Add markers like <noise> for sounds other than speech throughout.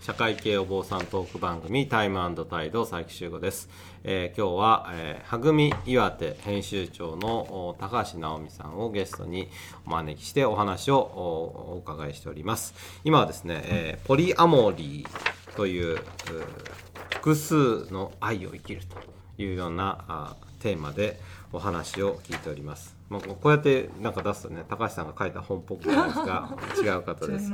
社会系お坊さんトーク番組タイムタイド佐伯修吾です、えー今日は、えー、はぐみ岩手編集長の高橋直美さんをゲストにお招きしてお話をお伺いしております。今はですね、えーポリアモリーというう複数の愛を生きるというようなあテーマでお話を聞いております、まあ、こうやってなんか出すとね高橋さんが書いた本っぽくないですが <laughs> 違う方です。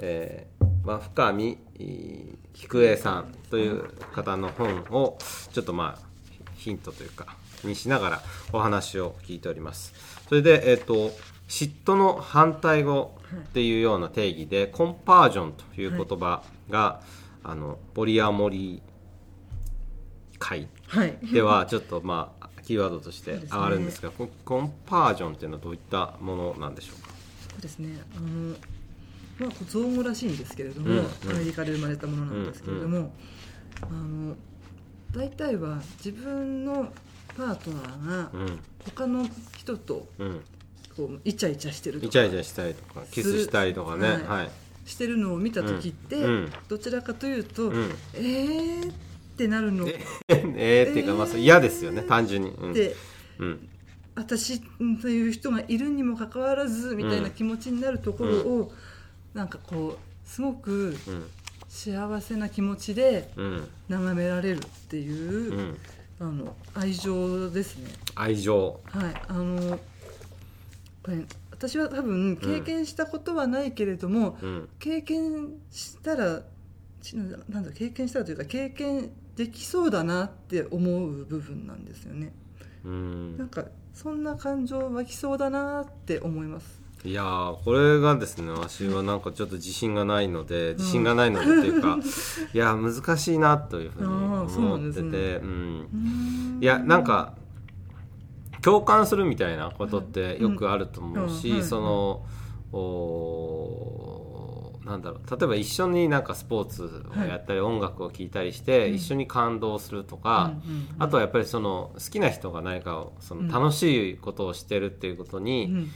えーまあ、深見えー菊江さんという方の本をちょっとまあヒントというかにしながらお話を聞いております。それで、えっと嫉妬の反対語っていうような定義で、コンパージョンという言葉が、あのポリアモリー会はい。ではちょっとまあキーワードとして上がるんですがコンコンパージョンっていうのはどういったものなんでしょうか？そうですね。あのまあ造語らしいんですけれども、うんうん。アメリカで生まれたものなんですけれども、あの大体は自分のパートナーがうん。他の人とうん。こうイチャイチャしてるとかイチャイチャしたりとかキスしたりとかね。はい。はい。してるのを見た時って、うん。うん。どちらかというと、うん。えーってなるの。っええー、っていうかまあ嫌ですよね単純に。うん。て、うん。私という人がいるにもかかわらずみたいな気持ちになるところを、なんかこうすごくうん。幸せな気持ちでうん。眺められるっていうう、ん。あの愛情ですね。愛情。はい、あのこれ私は多分経験したことはないけれども、うん。経験したらちなんだ経験したらというか経験できそうだなって思う部分なんですよね。うん。なんかそんな感情湧きそうだなって思います。いやーこれがですね私はなんかちょっと自信がないので自信がないのでっていうか、<laughs> いやー難しいなというふうに思っててんですね。うん。いやなんか共感するみたいなことってよくあると思うし、うん。うん。そのおーなんだろう。例えば一緒になんかスポーツをやったり、音楽を聴いたりして、うん一緒に感動するとか、あとはやっぱりその好きな人が何かをその楽しいことをしてるっていうことに、うん。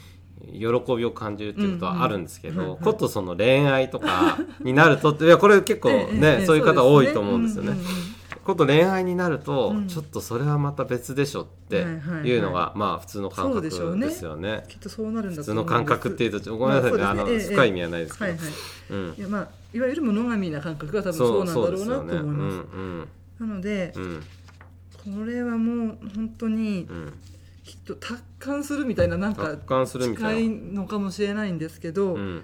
喜びを感じるっていうことはあるんですけど、ことその恋愛とかになるといやこれ結構ね、そういう方多いと思うんですよね。そうですこと恋愛になると、うん。ちょっとそれはまた別でしょってはいはいはい。いうのが、まあ普通の感覚でしょうね。ですよね。きっとそうなるんだ普通の感覚っていうとちょごめんなさいね,、あのまあそうです。ねええ深い意味はないですけど、はいはい。うん。いやまあいわゆるモノガミな感覚が多分そうなんだろうなと思います。うんなのでうんうんこれはもう本当にうん。きっと達観するみたいななんか近い。のかもしれないんですけど、うん。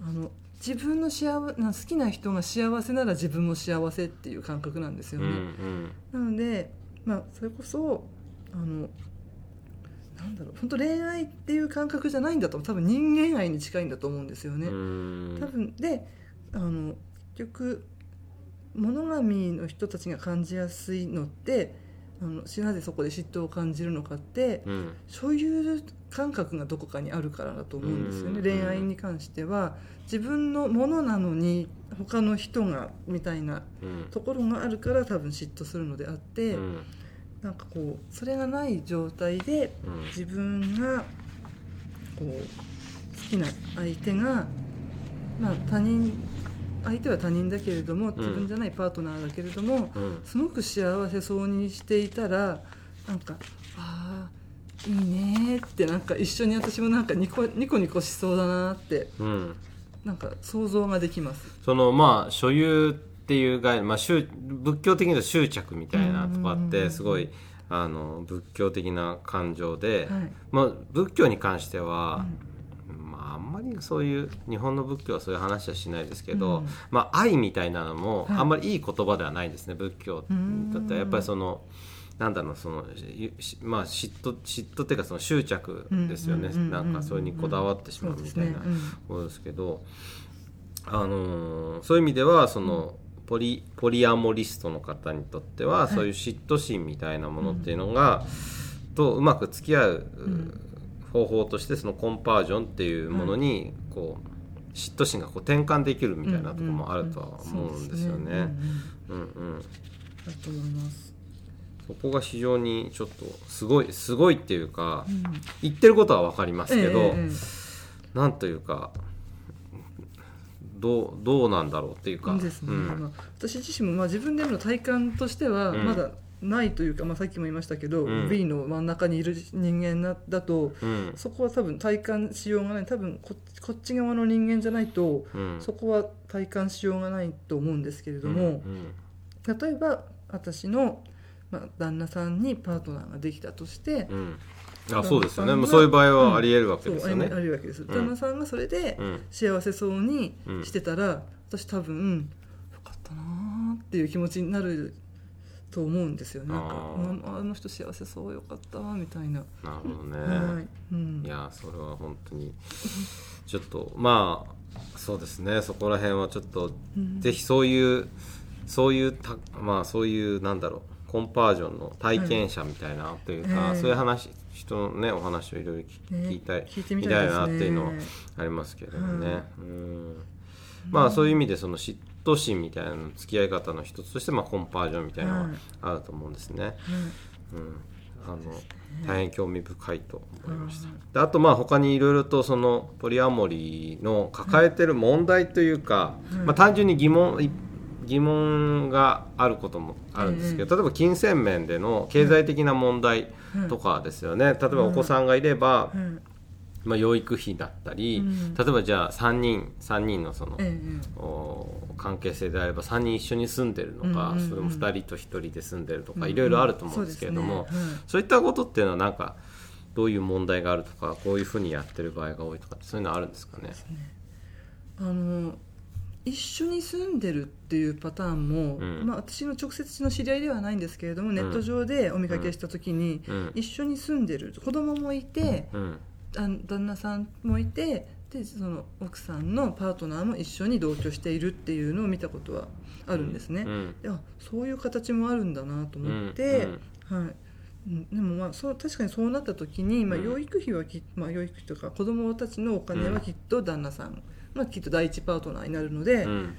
あの自分の幸な好きな人が幸せなら自分も幸せっていう感覚なんですようんね。なので、まあ、それこそあのなんだろう本当恋愛っていう感覚じゃないんだと多分人間愛に近いんだと思うんですよね。うんうん多分であの結局物神の人たちが感じやすいのってあのなぜそこで嫉妬を感じるのかってうん。所有感覚がどこかにあるからだと思うんですよね。うん。恋愛に関しては自分のものなのに他の人がみたいなうん。ところがあるから多分嫉妬するのであって、うん。なんかこうそれがない状態でうん。自分がこう好きな相手が、まあ、他人相手は他人だけれども自分じゃないパートナーだけれども、うん。すごく幸せそうにしていたらなんかああいいねってなんか一緒に私もなんかニコニコニコしそうだなってうん。なんか想像ができます。そのまあ所有っていう概念、まあ、執仏教的には執着みたいなとこあっうんうんうんうん。てすごいあの仏教的な感情で、はい。まあ、仏教に関しては、まあ、あんまりそういう日本の仏教はそういう話はしないですけど、うん。まあ、愛みたいなのもはい。あんまりいい言葉ではないですね仏教うんだったらやっぱりその。なんだろうそのまあ嫉妬嫉妬っていうかその執着ですよね。うんうんうんうんなんかそれにこだわってしまうみたいなことですけど、あのーそういう意味ではその、ポリポリアモリストの方にとっては、い。そういう嫉妬心みたいなものっていうのが、とうまく付き合う、方法としてそのコンパージョンっていうものにこう嫉妬心がこう転換できるみたいなところもあるとは思うんですよね。うんうんだと思います。そそこが非常にちょっとすごいすごいっていうか、言ってることは分かりますけど、ええええなんというかどうどうなんだろうっていうか私自身もまあ自分での体感としてはうん。まだないというか、まあ、さっきも言いましたけど、うん。V の真ん中にいる人間なだとうん。そこは多分体感しようがない。多分ここっち側の人間じゃないとうん。そこは体感しようがないと思うんですけれども、うん。例えば私の、まあ、旦那さんにパートナーができたとして、うん。あそうですよね。旦那さんがもうそういう場合はありえるわけですよね。りあるわけです、旦那さんがそれでうん。幸せそうにしてたら、私多分よかったなーっていう気持ちになると思うんですよ。ねなんかああの人幸せそうよかったわみたいな、なるほどね、はい、うん。いやそれは本当に <laughs> ちょっとまあそうですね。そこら辺はちょっと、うん。ぜひそういうそういうたまあそういうなんだろうコンパージョンの体験者みたいなというか、ええそういう話人のねお話をいろいろ聞いたい、聞いたいなっていうのはありますけれどもね、はい。うん。まあそういう意味でその嫉妬心みたいなの付き合い方の一つとして、まあ、コンパージョンみたいなのはい。があると思うんですね。うん。うん、あの大変興味深いと思いました。うん。であとまあ他にいろいろとそのポリアモリーの抱えてる問題というか、うん。まあ、単純に疑問い疑問があることもあるんですけど、例えば金銭面での経済的な問題とかですよね、例えばお子さんがいれば、うんまあ、養育費だったり、うん。例えばじゃあ3人三人のその、ええお関係性であれば3人一緒に住んでるのか、うんうんうんそれも2人と1人で住んでるとか、うんいろいろあると思うんですけれども、そうですね。そういったことっていうのはなんかどういう問題があるとかこういうふうにやってる場合が多いとかそういうのあるんですかね？あの一緒に住んでるっていうパターンも、うん。まあ、私の直接の知り合いではないんですけれども、ネット上でお見かけした時に、うん一緒に住んでる子供もいて、うんあ旦那さんもいてでその奥さんのパートナーも一緒に同居しているっていうのを見たことはあるんですね。うんいやそういう形もあるんだなと思って、はいうん。でもまあそう確かにそうなった時に、まあ、うん。養育費はき、まあ、養育費とか子供たちのお金はきっと旦那さんがきっと第一パートナーになるので、うん。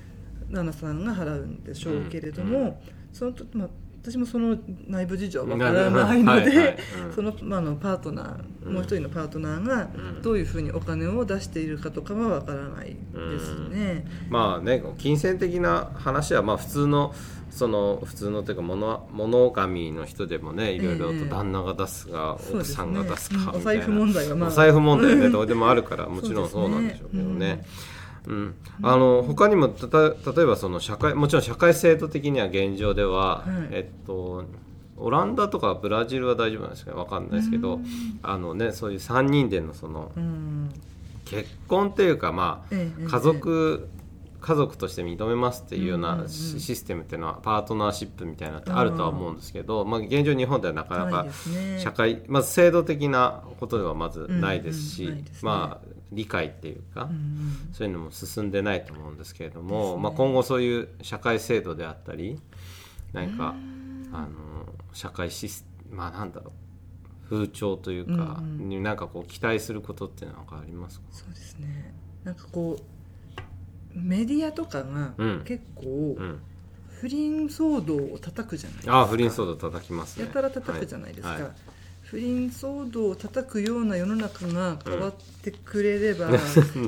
旦那さんが払うんでしょうけれども、うん。そのとまあ、私もその内部事情はわからないのでうん。その、まあ、あのパートナー、もう一人のパートナーがうん。どういうふうにお金を出しているかとかはわからないですね。まあね金銭的な話はまあ普通のその普通のというか物物神の人でもねいろいろとええ旦那が出すか、そうですね。奥さんが出すかうんみたいな。お財布問題はまあ。お財布問題はねうんどうでもあるからもちろんそうなんでしょうけどね。う。ん、あの他にもたた例えばその社会もちろん社会制度的には現状では、はい。えっとオランダとかブラジルは大丈夫なんですかね？わかんないですけど、あのねそういう3人でのそのうん。結婚っていうかまあ、ええ家族、家族として認めますっていうようなんシシステムっていうのはパートナーシップみたいなのってあるとは思うんですけど、まあ、現状日本ではなかなか社会、まず制度的なことではまずないですし、まあ理解っていうか、うんそういうのも進んでないと思うんですけれども、まあ、今後そういう社会制度であったり何かあの社会シスまあなんだろう風潮というか、になんかこう期待することっていうのはありますか？そうですね。なんかこうメディアとかがうん。結構うん。不倫騒動を叩くじゃないですか、ああ不倫騒動叩きますね。やたら叩くじゃないですか、はい。はい不倫騒動を叩くような世の中が変わってくれれば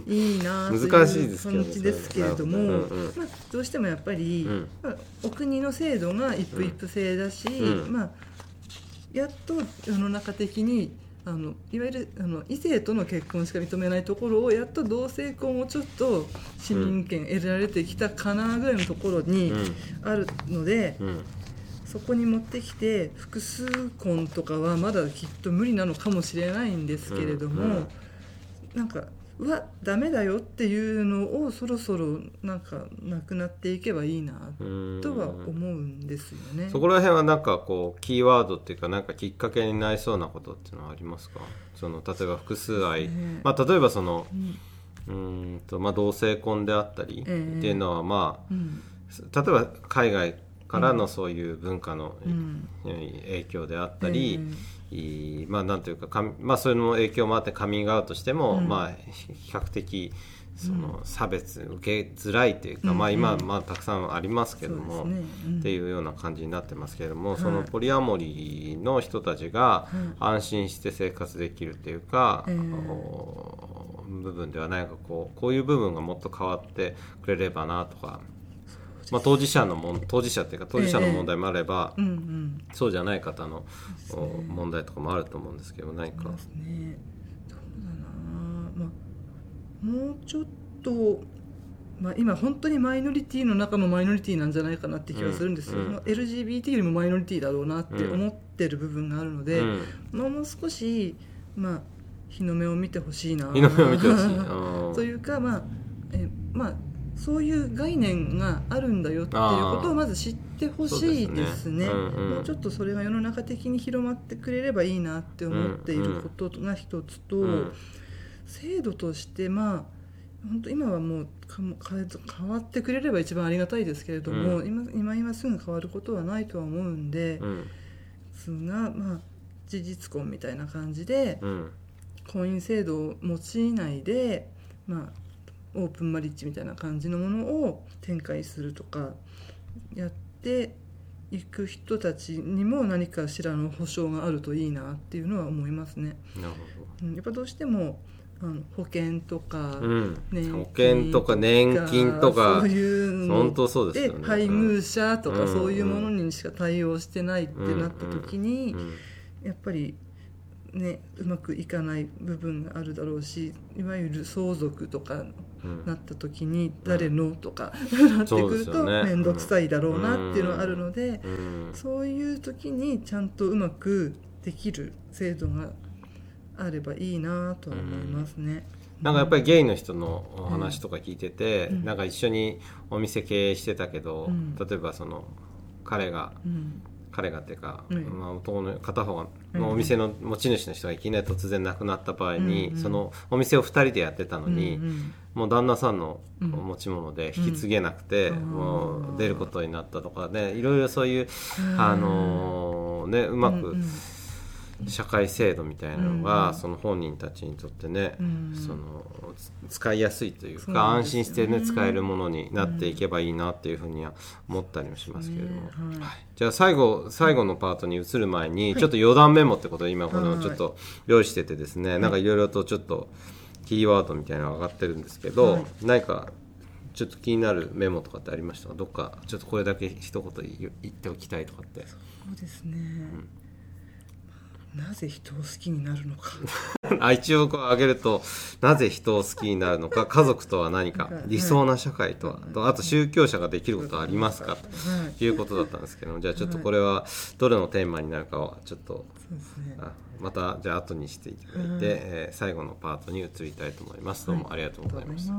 いいなという難しいですけどね気持ちですけれども、うんうん。まあ、どうしてもやっぱり、うん。まあ、お国の制度が一夫一夫制だし、うん。まあ、やっと世の中的にあのいわゆるあの異性との結婚しか認めないところをやっと同性婚をちょっと市民権得られてきたかなぐらいのところにあるので、うんそこに持ってきて複数婚とかはまだきっと無理なのかもしれないんですけれども、うんうん。なんかうわダメだよっていうのをそろそろなんかなくなっていけばいいなうんとは思うんですよね。そこら辺はなんかこうキーワードっていうかなんかきっかけになりそうなことっていうのはありますか？その例えば複数愛、ね。まあ、例えばそのうん。うーんと、まあ、同性婚であったりってええいうのはまあうん。例えば海外からのそういう文化のうん。影響であったり、まあなんというかまあそういうの影響もあってカミングアウトしても、うん。まあ比較的その差別受けづらいというか、まあ、今、まあ、たくさんありますけども、っていうような感じになってますけれども、はい。そのポリアモリーの人たちが安心して生活できるっていうか、部分ではないかこうこういう部分がもっと変わってくれればなとか。まあ、当事者のもん当事者っていうか当事者の問題もあれば、うんうん。そうじゃない方の、お問題とかもあると思うんですけど何か。そうだな。まあもうちょっと、まあ、今本当にマイノリティの中のマイノリティなんじゃないかなって気がするんですよ、うんうん。まあ LGBT よりもマイノリティだろうなって思ってる部分があるので、うん。まあ、もう少し、まあ、日の目を見てほしいな。日の目を見てほしい。<laughs> というか、まあえまあ、そういう概念があるんだよっていうことをまず知ってほしいですね。そうですね。うんうん。もうちょっとそれが世の中的に広まってくれればいいなって思っていることが一つと、うん。制度としてまあ本当今はもう変わってくれれば一番ありがたいですけれども、うん。今今今すぐ変わることはないとは思うんで、うん。すがまあ事実婚みたいな感じでうん。婚姻制度を用いないで、まあ、オープンマリッジみたいな感じのものを展開するとかやっていく人たちにも何かしらの保障があるといいなっていうのは思いますね。なるうんやっぱどうしてもあの保険とか、ほど、うん保険とか年金とかそういうの本当そうですよね。配偶者とうん。かそういうものにしか対応してないってなった時に、うん。やっぱりねうまくいかない部分があるだろうしいわゆる相続とかうんなった時に誰の？とかなってくると面倒くさいだろうなっていうのはあるのでうん。そういう時にちゃんとうまくできる制度があればいいなとは思いますね。なんかやっぱりゲイの人のお話とか聞いてて、うん。なんか一緒にお店経営してたけど、うん。例えばその彼がうん。彼がっていうか、うん。まあ、男の片方が、お店の持ち主の人がいきなり突然亡くなった場合に、そのお店を2人でやってたのに、もう旦那さんのうん持ち物で引き継げなくて、うん。もう出ることになったとかねいろいろそういう、あのーねうまく社会制度みたいなのが、うんその本人たちにとってね、うん。そのつ使いやすいというか安心してね使えるものになっていけばいいなっていうふうには思ったりもしますけれども、じゃあ最後最後のパートに移る前に、ちょっと余談メモってことで今このはいちょっと用意しててですね、なんかいろいろとちょっとキーワードみたいなのが上がってるんですけど、はい。何かちょっと気になるメモとかってありましたか？どっかちょっとこれだけ一言言言っておきたいとかって。そうですね、なぜ人を好きになるのか。<laughs> あ一応こう挙げるとなぜ人を好きになるのか <laughs> 家族とは何か理想な社会とは、とあと宗教者ができることはありますか？ということだったんですけどじゃあちょっとこれはどれのテーマになるかはちょっと、あまたじゃあ後にしていただいて、え最後のパートに移りたいと思います。どうもありがとうございました、